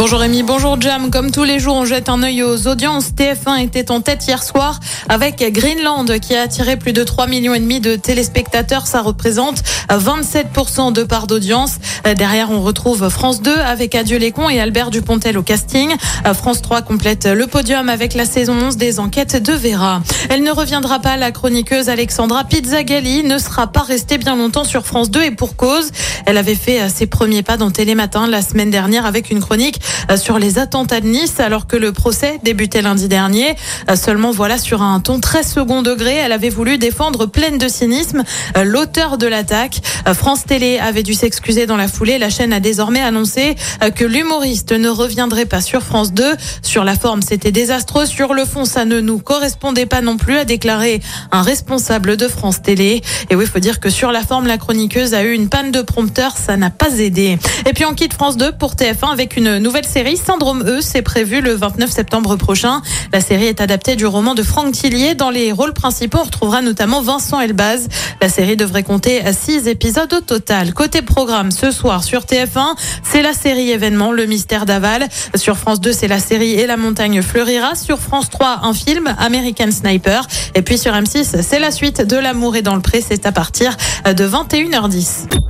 Bonjour Rémi, bonjour Jam. Comme tous les jours, on jette un œil aux audiences. TF1 était en tête hier soir avec Greenland qui a attiré plus de 3 millions et demi de téléspectateurs. Ça représente 27% de part d'audience. Derrière, on retrouve France 2 avec Adieu les cons et Albert Dupontel au casting. France 3 complète le podium avec la saison 11 des enquêtes de Vera. Elle ne reviendra pas. La chroniqueuse Alexandra Pizzagalli ne sera pas restée bien longtemps sur France 2 et pour cause. Elle avait fait ses premiers pas dans Télématin la semaine dernière avec une chronique euh, sur les attentats de Nice alors que le procès débutait lundi dernier. Euh, seulement voilà sur un ton très second degré, elle avait voulu défendre pleine de cynisme euh, l'auteur de l'attaque. France Télé avait dû s'excuser dans la foulée. La chaîne a désormais annoncé que l'humoriste ne reviendrait pas sur France 2. Sur la forme, c'était désastreux. Sur le fond, ça ne nous correspondait pas non plus, a déclaré un responsable de France Télé. Et oui, il faut dire que sur la forme, la chroniqueuse a eu une panne de prompteur. Ça n'a pas aidé. Et puis on quitte France 2 pour TF1 avec une nouvelle nouvelle série, Syndrome E, c'est prévu le 29 septembre prochain. La série est adaptée du roman de Franck Tillier. Dans les rôles principaux, on retrouvera notamment Vincent Elbaz. La série devrait compter six épisodes au total. Côté programme, ce soir sur TF1, c'est la série événement Le Mystère d'Aval. Sur France 2, c'est la série Et la montagne fleurira. Sur France 3, un film, American Sniper. Et puis sur M6, c'est la suite de L'amour est dans le pré. C'est à partir de 21h10.